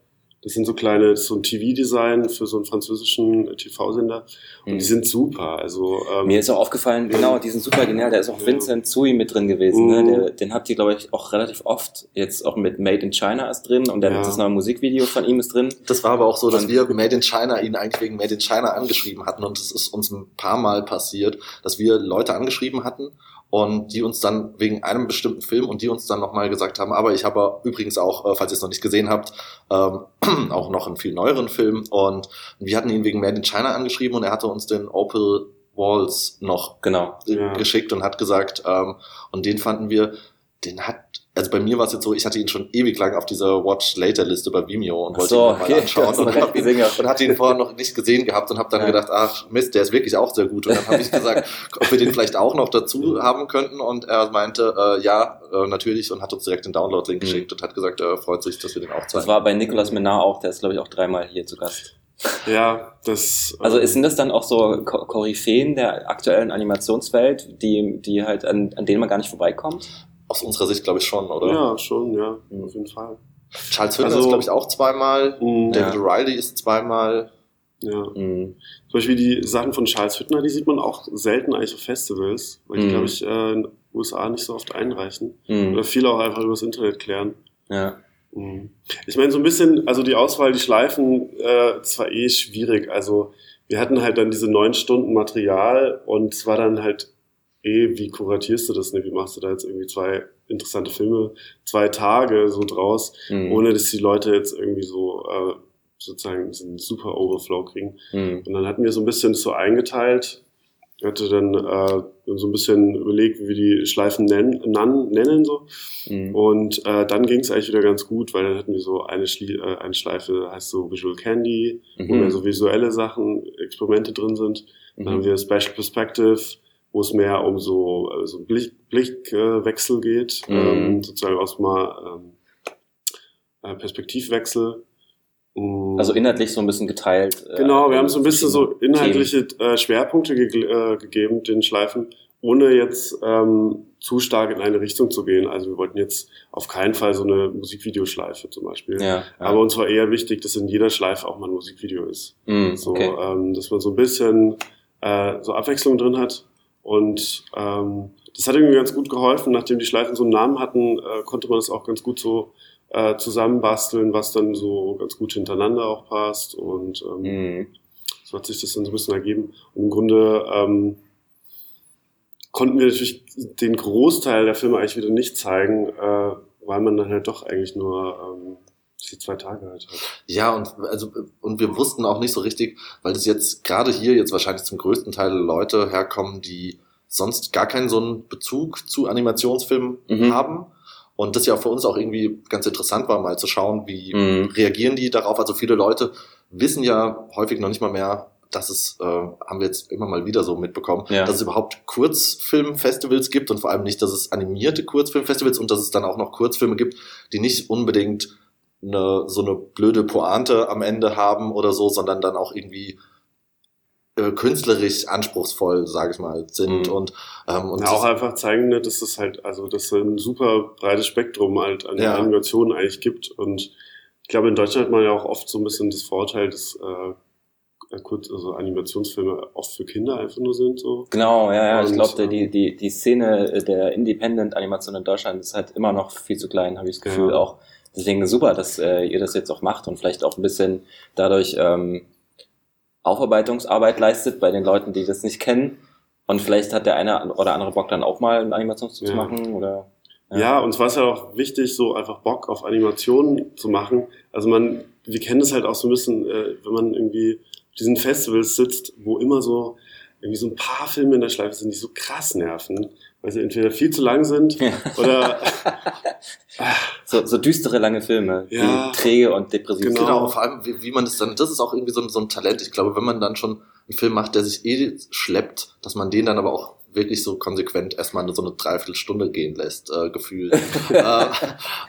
das sind so kleine, so ein TV-Design für so einen französischen TV-Sender und Mhm. die sind super. Also ähm, Mir ist auch aufgefallen, genau, die sind super genial. Da ist auch Ja. Vincent Zui mit drin gewesen. Ne? Mhm. Der, den habt ihr, glaube ich, auch relativ oft jetzt auch mit Made in China ist drin und dann Ja. das neue Musikvideo von ihm ist drin. Das war aber auch so, dass Und- wir Made in China ihn eigentlich wegen Made in China angeschrieben hatten und es ist uns ein paar Mal passiert, dass wir Leute angeschrieben hatten und die uns dann wegen einem bestimmten Film und die uns dann nochmal gesagt haben, aber ich habe übrigens auch, äh, falls ihr es noch nicht gesehen habt, ähm, [clears throat] auch noch einen viel neueren Film und wir hatten ihn wegen Made in China angeschrieben und er hatte uns den Opal Walls noch Genau. Ja. geschickt und hat gesagt, ähm, und den fanden wir, den hat, also bei mir war es jetzt so, ich hatte ihn schon ewig lang auf dieser Watch Later Liste bei Vimeo und wollte so, ihn mal okay, anschauen [laughs] und, hab ihn, und hatte ihn vorher noch nicht gesehen gehabt und habe dann Ja. gedacht, ach Mist, der ist wirklich auch sehr gut. Und dann habe ich gesagt, [laughs] ob wir den vielleicht auch noch dazu haben könnten und er meinte, äh, ja, äh, natürlich und hat uns direkt den Download-Link Mhm. geschickt und hat gesagt, er freut sich, dass wir den auch zeigen. Das war bei Nicolas Menard auch, der ist, glaube ich, auch dreimal hier zu Gast. Ja, das. Also ähm, ist denn das dann auch so Ko- Koryphäen der aktuellen Animationswelt, die, die halt an, an denen man gar nicht vorbeikommt? Aus unserer Sicht glaube ich schon, oder? Ja, schon, ja, Mhm. auf jeden Fall. Charles Hüttner Also- ist glaube ich auch zweimal, Mhm. David Ja. O'Reilly ist zweimal, Ja. Mhm. Zum Beispiel die Sachen von Charles Hüttner, die sieht man auch selten eigentlich auf Festivals, weil die, Mhm. glaube ich, äh, in den USA nicht so oft einreichen. Mhm. Oder viele auch einfach übers Internet klären. Ja. Mhm. Ich meine, so ein bisschen, also die Auswahl, die Schleifen, äh, das war eh schwierig. Also wir hatten halt dann diese neun Stunden Material und es war dann halt eh, wie kuratierst du das, ne? Wie machst du da jetzt irgendwie zwei interessante Filme, zwei Tage so draus, Mhm. ohne dass die Leute jetzt irgendwie so äh, sozusagen so einen super Overflow kriegen. Mhm. Und dann hatten wir so ein bisschen so eingeteilt. Ich hatte dann äh, so ein bisschen überlegt, wie wir die Schleifen nennen, nan, nennen so. Mhm. Und äh, dann ging es eigentlich wieder ganz gut, weil dann hatten wir so eine, Schlie äh, eine Schleife, heißt so Visual Candy, wo Mhm. mehr so visuelle Sachen, Experimente drin sind. Dann haben wir Special Perspective, wo es mehr um so, äh, so Blick, Blickwechsel Wechsel geht, Mhm. ähm, sozusagen aus mal ähm, äh, Perspektivwechsel. Mm. Also inhaltlich so ein bisschen geteilt. äh, Genau, wir haben so ein bisschen so inhaltliche äh, Schwerpunkte ge äh, gegeben, den Schleifen, ohne jetzt ähm, zu stark in eine Richtung zu gehen. Also wir wollten jetzt auf keinen Fall so eine Musikvideoschleife zum Beispiel. Themen. Ja, ja. Aber uns war eher wichtig, dass in jeder Schleife auch mal ein Musikvideo ist. Mhm, So, okay. ähm, dass man so ein bisschen äh, so Abwechslung drin hat. Und ähm, das hat irgendwie ganz gut geholfen. Nachdem die Schleifen so einen Namen hatten, äh, konnte man das auch ganz gut so äh, zusammenbasteln, was dann so ganz gut hintereinander auch passt. Und ähm, Mhm. so hat sich das dann so ein bisschen ergeben. Und im Grunde ähm, konnten wir natürlich den Großteil der Filme eigentlich wieder nicht zeigen, äh, weil man dann halt doch eigentlich nur ähm, die zwei Tage halt hat. Ja, und also und wir wussten auch nicht so richtig, weil das jetzt gerade hier jetzt wahrscheinlich zum größten Teil Leute herkommen, die sonst gar keinen so einen Bezug zu Animationsfilmen Mhm. haben. Und das ja für uns auch irgendwie ganz interessant war, mal zu schauen, wie Mhm. reagieren die darauf. Also viele Leute wissen ja häufig noch nicht mal mehr, dass es, äh, haben wir jetzt immer mal wieder so mitbekommen, Ja. dass es überhaupt Kurzfilmfestivals gibt und vor allem nicht, dass es animierte Kurzfilmfestivals und dass es dann auch noch Kurzfilme gibt, die nicht unbedingt eine, so eine blöde Pointe am Ende haben oder so, sondern dann auch irgendwie äh, künstlerisch anspruchsvoll, sage ich mal, sind Mhm. und, ähm, und ja, auch einfach zeigen, ne, dass es halt, also dass es ein super breites Spektrum halt an Ja. Animationen eigentlich gibt. Und ich glaube, in Deutschland hat man ja auch oft so ein bisschen das Vorteil, dass äh, äh, kurz, also Animationsfilme oft für Kinder einfach nur sind. So. Genau, ja, ja. Ich glaube, ähm, die, die, die Szene der Independent-Animation in Deutschland ist halt immer noch viel zu klein, habe ich das Gefühl Ja. auch. Deswegen super, dass äh, ihr das jetzt auch macht und vielleicht auch ein bisschen dadurch ähm, Aufarbeitungsarbeit leistet bei den Leuten, die das nicht kennen. Und vielleicht hat der eine oder andere Bock dann auch mal einen Animationsfilm zu Ja. machen oder Ja. uns war es ja auch wichtig, so einfach Bock auf Animationen zu machen. Also man, wir kennen das halt auch so ein bisschen, äh, wenn man irgendwie auf diesen Festivals sitzt, wo immer so irgendwie so ein paar Filme in der Schleife sind, die so krass nerven, weil sie entweder viel zu lang sind Ja. [laughs] oder [laughs] so, so düstere lange Filme, Ja. die träge und depressiv Genau. sind. Genau, vor allem, wie, wie man das dann, das ist auch irgendwie so, ein- so ein Talent. Ich glaube, wenn man dann schon einen Film macht, der sich eh schleppt, dass man den dann aber auch wirklich so konsequent erstmal so eine Dreiviertelstunde gehen lässt, äh, gefühlt. [laughs] äh,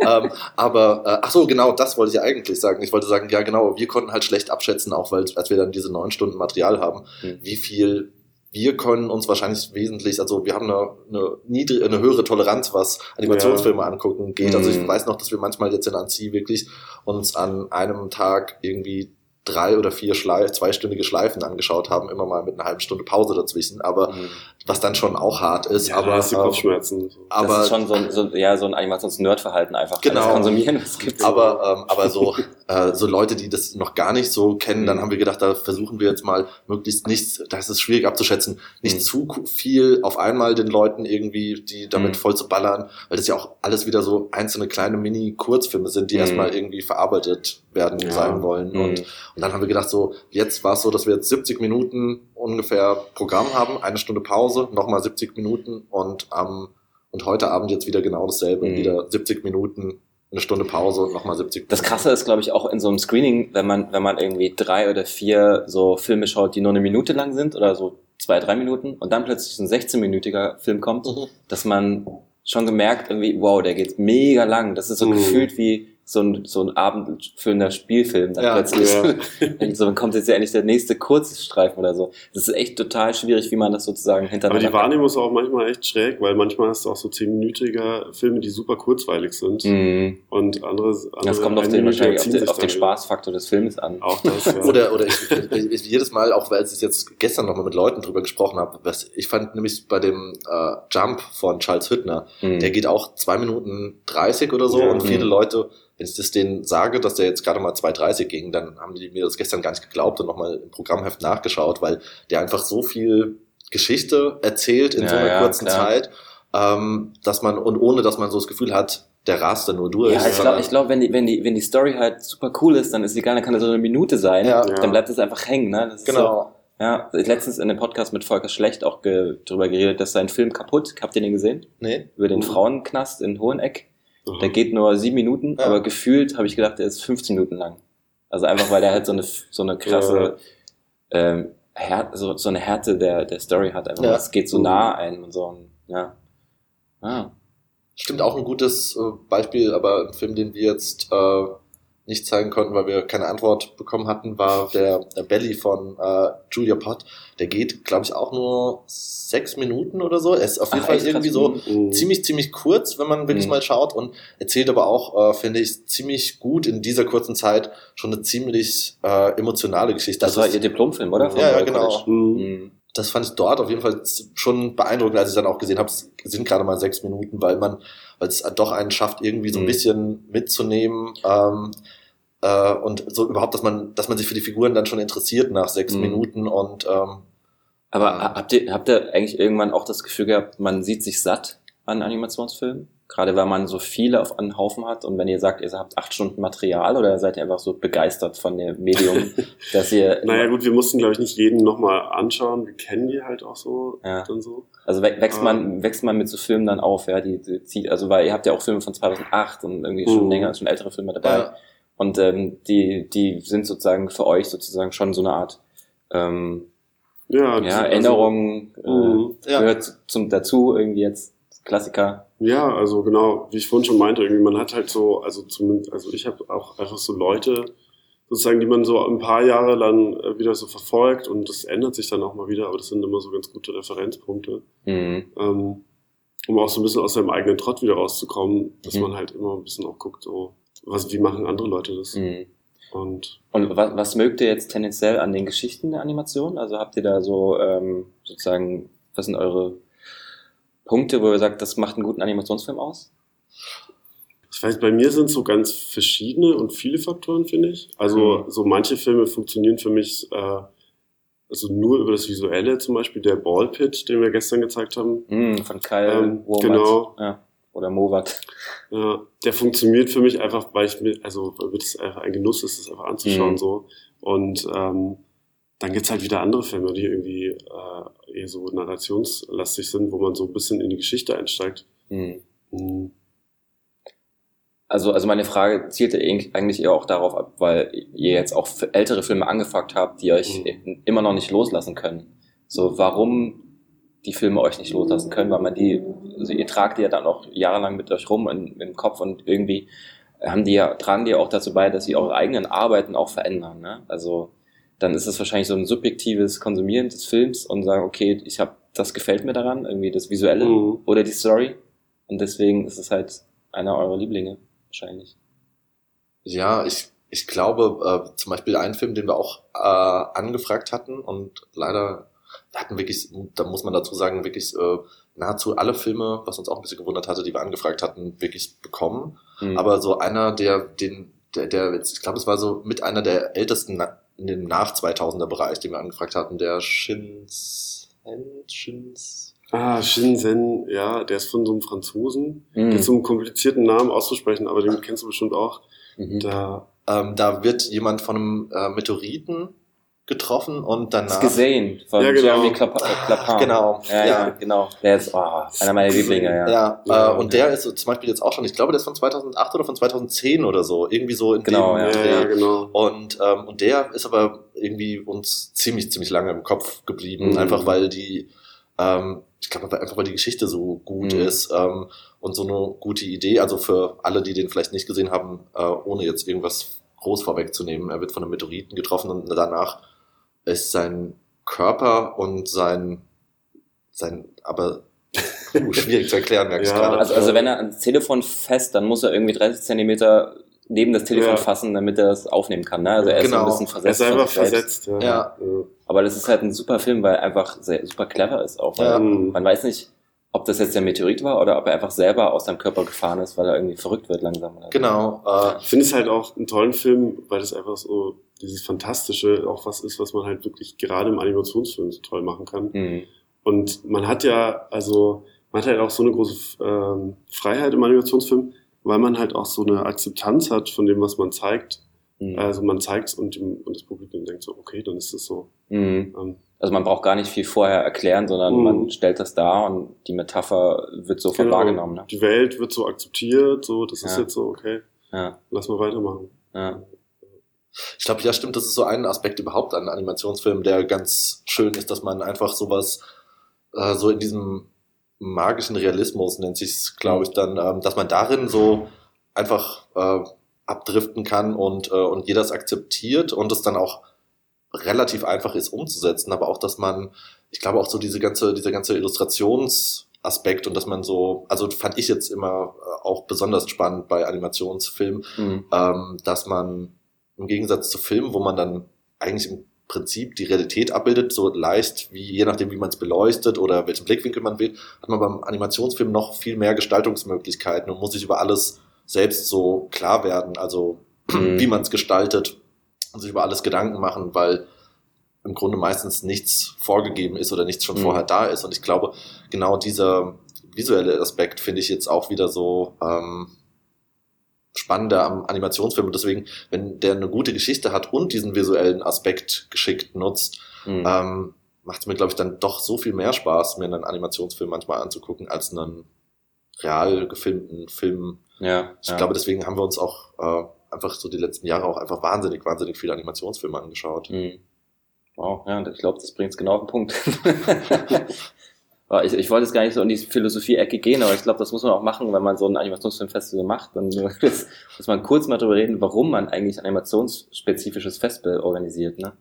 ähm, aber, äh, ach so, genau, das wollte ich eigentlich sagen. Ich wollte sagen, ja genau, wir konnten halt schlecht abschätzen, auch weil, als wir dann diese neun Stunden Material haben, Hm. wie viel wir können uns wahrscheinlich wesentlich, also wir haben eine, eine, niedrig, eine höhere Toleranz, was Animationsfilme angucken geht. Also ich Mhm. weiß noch, dass wir manchmal jetzt in Annecy wirklich uns an einem Tag irgendwie drei oder vier Schleif zweistündige Schleifen angeschaut haben, immer mal mit einer halben Stunde Pause dazwischen, aber Mhm. was dann schon auch hart ist. ja, aber hast du ähm, Kopfschmerzen. So. Das aber ist schon so ein, so, ja, so ein Animations-Nerd-Verhalten einfach. Genau. Alles konsumieren, was es gibt. Aber, ähm, aber so, [laughs] äh, so Leute, die das noch gar nicht so kennen, dann Mhm. haben wir gedacht, da versuchen wir jetzt mal möglichst nichts, da ist es schwierig abzuschätzen, nicht Mhm. zu viel auf einmal den Leuten irgendwie, die damit Mhm. voll zu ballern, weil das ja auch alles wieder so einzelne kleine Mini-Kurzfilme sind, die Mhm. erstmal irgendwie verarbeitet werden Ja. sein wollen. Mhm. Und, und dann haben wir gedacht, so, jetzt war es so, dass wir jetzt 70 Minuten ungefähr Programm haben, eine Stunde Pause, nochmal 70 Minuten und am und heute Abend jetzt wieder genau dasselbe, wieder 70 Minuten, eine Stunde Pause und nochmal 70 Das Krasse ist, glaube ich, auch in so einem Screening, wenn man, wenn man irgendwie drei oder vier so Filme schaut, die nur eine Minute lang sind oder so zwei, drei Minuten und dann plötzlich ein 16-minütiger Film kommt, Mhm. dass man schon gemerkt irgendwie, wow, der geht mega lang. Das ist so Mhm. gefühlt wie so ein, so ein abendfüllender Spielfilm. Dann Ja, plötzlich ja. [laughs] Und so, dann kommt jetzt ja endlich der nächste Kurzstreifen oder so. Das ist echt total schwierig, wie man das sozusagen Aber hintereinander die Wahrnehmung ist auch manchmal echt schräg, weil manchmal hast du auch so zehnminütige Filme, die super kurzweilig sind. Mhm. Und andere, andere Das kommt auf den, wahrscheinlich auf den, auf den Spaßfaktor des Films an. Auch das, [laughs] ja. Oder, oder ich, ich, ich jedes Mal, auch weil ich jetzt gestern nochmal mit Leuten drüber gesprochen habe, was ich fand nämlich bei dem äh, Jump von Charles Hüttner, Mhm. der geht auch zwei Minuten 30 oder so Ja. und viele Mhm. Leute, wenn ich das denen sage, dass der jetzt gerade mal 2,30 ging, dann haben die mir das gestern gar nicht geglaubt und nochmal im Programmheft nachgeschaut, weil der einfach so viel Geschichte erzählt in Ja, so einer ja, kurzen klar. Zeit, ähm, dass man, und ohne dass man so das Gefühl hat, der rast da nur durch. Ja, ich glaube, glaub, wenn, die, wenn, die, wenn die Story halt super cool ist, dann ist egal, dann kann das so eine Minute sein. Ja. Dann bleibt es einfach hängen. Ne? Das ist So, genau. ja, ich letztens in dem Podcast mit Volker Schlecht auch ge drüber geredet, dass sein Film kaputt, habt ihr den gesehen? Nee? Über den Mhm. Frauenknast in Hoheneck. Der geht nur sieben Minuten, Ja. aber gefühlt habe ich gedacht, der ist 15 Minuten lang. Also einfach, weil der halt so eine, so eine krasse, ähm, Här so, so eine Härte der, der Story hat. Einfach, Ja. es geht so Mhm. nah ein und so. Und, ja. Ah. Stimmt auch ein gutes äh, Beispiel, aber ein Film, den wir jetzt äh, nicht zeigen konnten, weil wir keine Antwort bekommen hatten, war der, der Belly von äh, Julia Pott. Der geht, glaube ich, auch nur sechs Minuten oder so. Er ist auf jeden Ach, Fall irgendwie so Mhm. ziemlich, ziemlich kurz, wenn man wirklich Mhm. mal schaut und erzählt aber auch, äh, finde ich, ziemlich gut in dieser kurzen Zeit schon eine ziemlich äh, emotionale Geschichte. Das war Also ihr Diplomfilm, oder? Von Ja, ja, genau. Mhm. Mhm. das fand ich dort auf jeden Fall schon beeindruckend, als ich dann auch gesehen habe, es sind gerade mal sechs Minuten, weil man, weil es doch einen schafft, irgendwie so ein Mhm. bisschen mitzunehmen ähm, äh, und so überhaupt, dass man, dass man sich für die Figuren dann schon interessiert nach sechs Mhm. Minuten und ähm, Aber ha- habt ihr, habt ihr eigentlich irgendwann auch das Gefühl gehabt, man sieht sich satt an Animationsfilmen? Gerade weil man so viele auf einen Haufen hat und wenn ihr sagt, ihr habt acht Stunden Material oder seid ihr einfach so begeistert von dem Medium, [laughs] dass ihr Naja, gut, wir mussten, glaube ich, nicht jeden nochmal anschauen. Wir kennen die halt auch so Ja. dann so. Also wä- wächst Ah. man, wächst man mit so Filmen dann auf, ja, die, die zieht, also weil ihr habt ja auch Filme von 2008 und irgendwie schon Mhm. länger, schon ältere Filme dabei. ja, Und ähm, die, die sind sozusagen für euch sozusagen schon so eine Art ähm, Ja, ja, also- Erinnerung äh, Mhm. Ja. gehört zum dazu, irgendwie jetzt Klassiker. Ja, also genau, wie ich vorhin schon meinte, irgendwie man hat halt so, also zumindest, also ich habe auch einfach so Leute, sozusagen, die man so ein paar Jahre lang äh, wieder so verfolgt und das ändert sich dann auch mal wieder, aber das sind immer so ganz gute Referenzpunkte, Mhm. ähm, um auch so ein bisschen aus seinem eigenen Trott wieder rauszukommen, dass Mhm. man halt immer ein bisschen auch guckt, so, was, wie machen andere Leute das? Mhm. Und Und was, was mögt ihr jetzt tendenziell an den Geschichten der Animation? Also habt ihr da so ähm, sozusagen, was sind eure Punkte, wo ihr sagt, das macht einen guten Animationsfilm aus? ich weiß, bei mir sind so ganz verschiedene und viele Faktoren, finde ich. Also Mhm. so manche Filme funktionieren für mich äh, also nur über das Visuelle, zum Beispiel der Ball Pit, den wir gestern gezeigt haben. Mm, von Kyle Ähm, genau. Ja. Oder Movat. Ja, der funktioniert für mich einfach, weil ich mir, also weil es einfach ein Genuss ist, das einfach anzuschauen Mhm. so. Und ähm, dann gibt's halt wieder andere Filme, die irgendwie äh, eher so narrationslastig sind, wo man so ein bisschen in die Geschichte einsteigt. Mhm. Mhm. Also, also meine Frage zielte eig- eigentlich eher auch darauf ab, weil ihr jetzt auch ältere Filme angefragt habt, die euch Mhm. immer noch nicht loslassen können. So, warum die Filme euch nicht loslassen können, weil man die, also ihr tragt die ja dann auch jahrelang mit euch rum in, im Kopf und irgendwie haben die ja, tragen die ja auch dazu bei, dass sie eure eigenen Arbeiten auch verändern. Ne? Also dann ist es wahrscheinlich so ein subjektives Konsumieren des Films und sagen, okay, ich habe, das gefällt mir daran, irgendwie das Visuelle Mhm. oder die Story. Und deswegen ist es halt einer eurer Lieblinge, wahrscheinlich. Ja, ich, ich glaube, äh, zum Beispiel einen Film, den wir auch äh, angefragt hatten und leider, wir hatten wirklich, da muss man dazu sagen, wirklich äh, nahezu alle Filme, was uns auch ein bisschen gewundert hatte, die wir angefragt hatten, wirklich bekommen. Mhm. Aber so einer, der den, der, der jetzt, ich glaube, es war so mit einer der ältesten in dem nach 2000er Bereich, den wir angefragt hatten, der Shins, Shins, Ah, Shinzen, ja, der ist von so einem Franzosen. Mhm. Der hat so einen komplizierten Namen auszusprechen, aber den kennst du bestimmt auch. Mhm. Da, ähm, da wird jemand von einem äh, Meteoriten getroffen und danach. Das gesehen von Ja, genau. Jeremy äh, Clapin. Genau, Ja, ja, ja. genau. Der ist oh, einer meiner Lieblinge, ja. Ja, Ja, äh, und der ist so zum Beispiel jetzt auch schon, ich glaube, der ist von 2008 oder von 2010 oder so, irgendwie so in Genau, dem ja. ja, Dreh. ja, genau. Und, ähm, und der ist aber irgendwie uns ziemlich, ziemlich lange im Kopf geblieben, Mhm. einfach weil die, ähm, ich glaube einfach, weil die Geschichte so gut Mhm. ist ähm, und so eine gute Idee. Also für alle, die den vielleicht nicht gesehen haben, äh, ohne jetzt irgendwas groß vorwegzunehmen, er wird von einem Meteoriten getroffen und danach ist sein Körper und sein, sein, aber uh, [laughs] schwierig zu erklären, merke ich Ja. gerade. Also, also wenn er ans Telefon fest, dann muss er irgendwie 30 Zentimeter neben das Telefon Ja. fassen, damit er das aufnehmen kann. Ne? Also er ist so Genau. ein bisschen Er versetzt. ist von einfach versetzt. Ja. Ja. Aber das ist halt ein super Film, weil er einfach sehr, super clever ist auch. Weil Ja. Mhm. Man weiß nicht, ob das jetzt der Meteorit war oder ob er einfach selber aus seinem Körper gefahren ist, weil er irgendwie verrückt wird langsam. Genau, äh, Ich finde es halt auch einen tollen Film, weil das einfach so dieses Fantastische auch was ist, was man halt wirklich gerade im Animationsfilm so toll machen kann. Mhm. Und man hat ja, also, man hat halt auch so eine große ähm, Freiheit im Animationsfilm, weil man halt auch so eine Akzeptanz hat von dem, was man zeigt. Mhm. Also man zeigt und, dem, und das Publikum denkt so, okay, dann ist es so. Mhm. Ähm, Also man braucht gar nicht viel vorher erklären, sondern Mhm. man stellt das dar und die Metapher wird sofort genau. wahrgenommen. Ne? Die Welt wird so akzeptiert, so, das ist Ja. jetzt so, okay, Ja, lass mal weitermachen. ja. Ich glaube, ja, stimmt, das ist so ein Aspekt überhaupt an Animationsfilmen, der ganz schön ist, dass man einfach sowas äh, so in diesem magischen Realismus nennt sich's, glaube ich, dann, ähm, dass man darin so einfach äh, abdriften kann und, äh, und jeder es akzeptiert und es dann auch relativ einfach ist umzusetzen, aber auch, dass man, ich glaube auch so diese ganze, dieser ganze Illustrationsaspekt und dass man so, also fand ich jetzt immer äh, auch besonders spannend bei Animationsfilmen, Mhm. ähm, dass man im Gegensatz zu Filmen, wo man dann eigentlich im Prinzip die Realität abbildet, so leicht, wie je nachdem, wie man es beleuchtet oder welchen Blickwinkel man wählt, hat man beim Animationsfilm noch viel mehr Gestaltungsmöglichkeiten und muss sich über alles selbst so klar werden, also Mhm. wie man es gestaltet und sich über alles Gedanken machen, weil im Grunde meistens nichts vorgegeben ist oder nichts schon Mhm. vorher da ist. Und ich glaube, genau dieser visuelle Aspekt finde ich jetzt auch wieder so ähm, spannender am Animationsfilm. Und deswegen, wenn der eine gute Geschichte hat und diesen visuellen Aspekt geschickt nutzt, Mhm. ähm, macht es mir, glaube ich, dann doch so viel mehr Spaß, mir einen Animationsfilm manchmal anzugucken, als einen real gefilmten Film. ja, Ich ja. glaube, deswegen haben wir uns auch äh, einfach so die letzten Jahre auch einfach wahnsinnig, wahnsinnig viele Animationsfilme angeschaut. Mhm. Wow, ja, ich glaube, das bringt es genau auf den Punkt. [laughs] [laughs] Ich, ich wollte jetzt gar nicht so in die Philosophie-Ecke gehen, aber ich glaube, das muss man auch machen, wenn man so ein Animationsfilmfestival macht. Dann [laughs] muss muss man kurz mal darüber reden, warum man eigentlich ein animationsspezifisches Festival organisiert. Ne?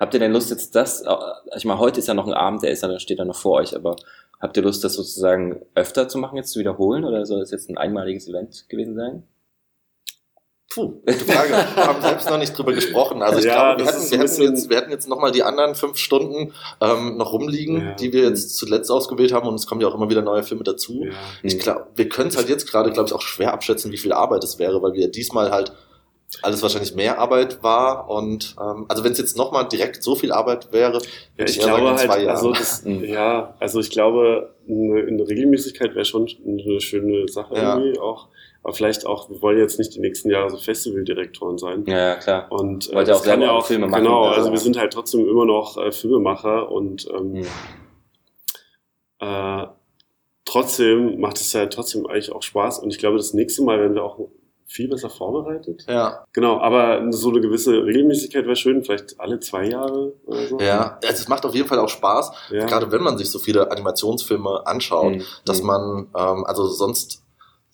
Habt ihr denn Lust jetzt das, äh, ich meine, heute ist ja noch ein Abend, der ist ja, der steht ja noch vor euch, aber habt ihr Lust, das sozusagen öfter zu machen, jetzt zu wiederholen, oder soll das jetzt ein einmaliges Event gewesen sein? Puh, gute Frage. Wir haben selbst noch nicht drüber gesprochen. Also ich Ja, glaube, wir ist wir, bisschen- jetzt, wir hätten jetzt nochmal die anderen fünf Stunden ähm, noch rumliegen, Ja. die wir jetzt zuletzt ausgewählt haben und es kommen ja auch immer wieder neue Filme dazu. Ja. Ich glaube, wir können es halt jetzt gerade, glaube ich, auch schwer abschätzen, wie viel Arbeit es wäre, weil wir diesmal halt alles wahrscheinlich mehr Arbeit war und ähm, also wenn es jetzt nochmal direkt so viel Arbeit wäre, Ja, würde ich eher sagen, glaube in zwei halt, Jahren. also das, [laughs] Mhm. ja, also ich glaube, eine, eine Regelmäßigkeit wäre schon eine schöne Sache Ja. irgendwie auch. Aber vielleicht auch, wir wollen jetzt nicht die nächsten Jahre so Festivaldirektoren sein. Ja, ja, klar. Und äh, Wollt das auch kann ja auch Filme machen, Genau, also- also wir sind halt trotzdem immer noch äh, Filmemacher und ähm, Mhm. äh, trotzdem macht es ja trotzdem eigentlich auch Spaß. Und ich glaube, das nächste Mal werden wir auch viel besser vorbereitet. ja, Genau, aber so eine gewisse Regelmäßigkeit wäre schön, vielleicht alle zwei Jahre oder so. ja, also es macht auf jeden Fall auch Spaß, ja. gerade wenn man sich so viele Animationsfilme anschaut. Mhm. dass man, ähm, also sonst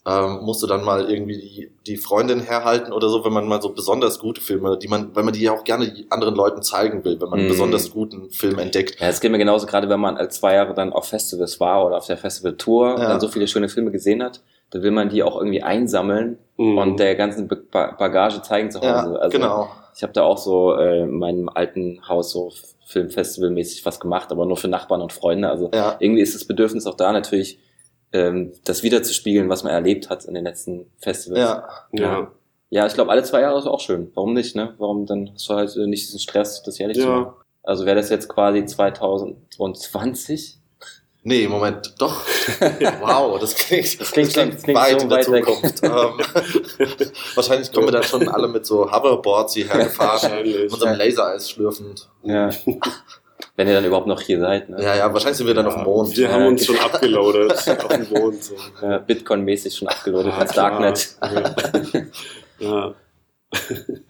ähm, musst du dann mal irgendwie die, die Freundin herhalten oder so, wenn man mal so besonders gute Filme, die man, weil man die ja auch gerne anderen Leuten zeigen will, wenn man einen Mhm. besonders guten Film entdeckt. Ja, es geht mir genauso, gerade wenn man als zwei Jahre dann auf Festivals war oder auf der Festivaltour, Ja. dann so viele schöne Filme gesehen hat, dann will man die auch irgendwie einsammeln Mhm. und der ganzen Ba- Ba- Bagage zeigen zu Hause. Ja, also, genau. Ich habe da auch so äh, in meinem alten Haus so Filmfestivalmäßig was gemacht, aber nur für Nachbarn und Freunde. Also Ja, irgendwie ist das Bedürfnis auch da natürlich, ähm, das wiederzuspiegeln, was man erlebt hat in den letzten Festivals. ja, ja. Ja, ich glaube, alle zwei Jahre ist auch schön. Warum nicht, ne? Warum dann hast du halt äh, nicht diesen Stress, das jährlich zu machen? Ja, Also wäre das jetzt quasi 2020? nee, Moment, doch. [laughs] Wow, das klingt, Das klingt schon- das klingt weit so in der. Zukunft. ähm, [laughs] wahrscheinlich kommen wir dann schon alle mit so Hoverboards hierher gefahren, mit unserem Lasereis schlürfend. Ja. [laughs] Wenn ihr dann überhaupt noch hier seid, ne? Ja, ja, wahrscheinlich sind wir dann auf dem Mond. Wir haben Ja. uns schon abgeloadet [laughs] auf dem Mond. So. Äh, Bitcoin-mäßig schon abgeloadet Ah, als. Darknet. Ja. [laughs]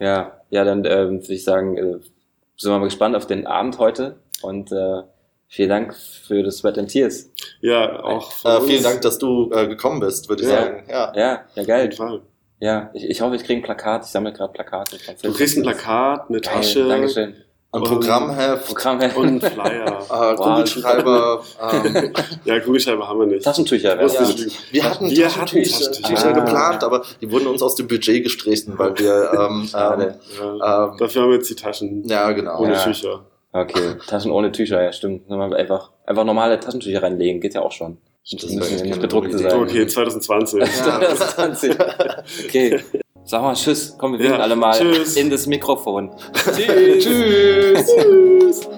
Ja, ja, dann ähm, würde ich sagen, äh, sind wir mal gespannt auf den Abend heute und äh, vielen Dank für das Sweat and Tears. ja, auch Äh, vielen Dank, dass du äh, gekommen bist, würde ich Ja. sagen. Ja. Ja, ja, Auf jeden geil. Fall. Ja, ich, ich hoffe, ich kriege ein Plakat. Ich sammle gerade Plakate. Du kriegst ein. Plakat, eine Geil, Tasche Dankeschön. Ein Und- Programmheft, Programm. und [laughs] Flyer. äh, Kugelschreiber. ähm, [laughs] ja, Kugelschreiber haben wir nicht. Taschentücher. Ja. wir hatten Wir Taschentücher, hatten Taschentücher. Tücher Ah. geplant, aber die wurden uns aus dem Budget gestrichen, weil wir ähm, [laughs] ähm. Ja. ähm, Dafür haben wir jetzt die Taschen ja genau. ohne Ja. Tücher. Okay, Taschen ohne Tücher, ja stimmt. Einfach, einfach normale Taschentücher reinlegen, geht ja auch schon. Das müssen ja nicht gute Idee. sein. Okay, 2020. Ja, das- 20. Okay. Sag mal Tschüss. Komm, wir winken Ja, alle mal tschüss. in das Mikrofon. Tschüss. [laughs] Tschüss.